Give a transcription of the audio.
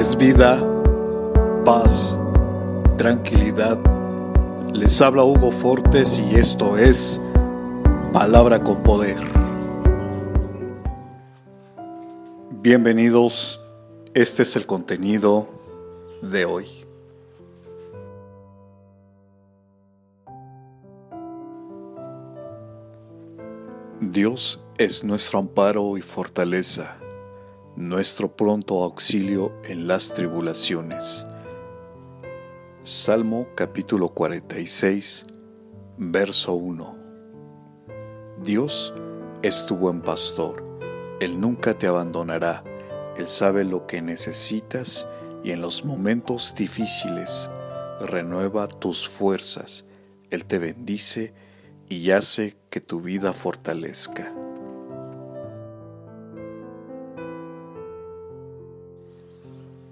es vida, paz, tranquilidad. Les habla Hugo Fortes y esto es Palabra con Poder. Bienvenidos, este es el contenido de hoy. Dios es nuestro amparo y fortaleza nuestro pronto auxilio en las tribulaciones. Salmo capítulo 46, verso 1. Dios es tu buen pastor, Él nunca te abandonará, Él sabe lo que necesitas y en los momentos difíciles renueva tus fuerzas, Él te bendice y hace que tu vida fortalezca.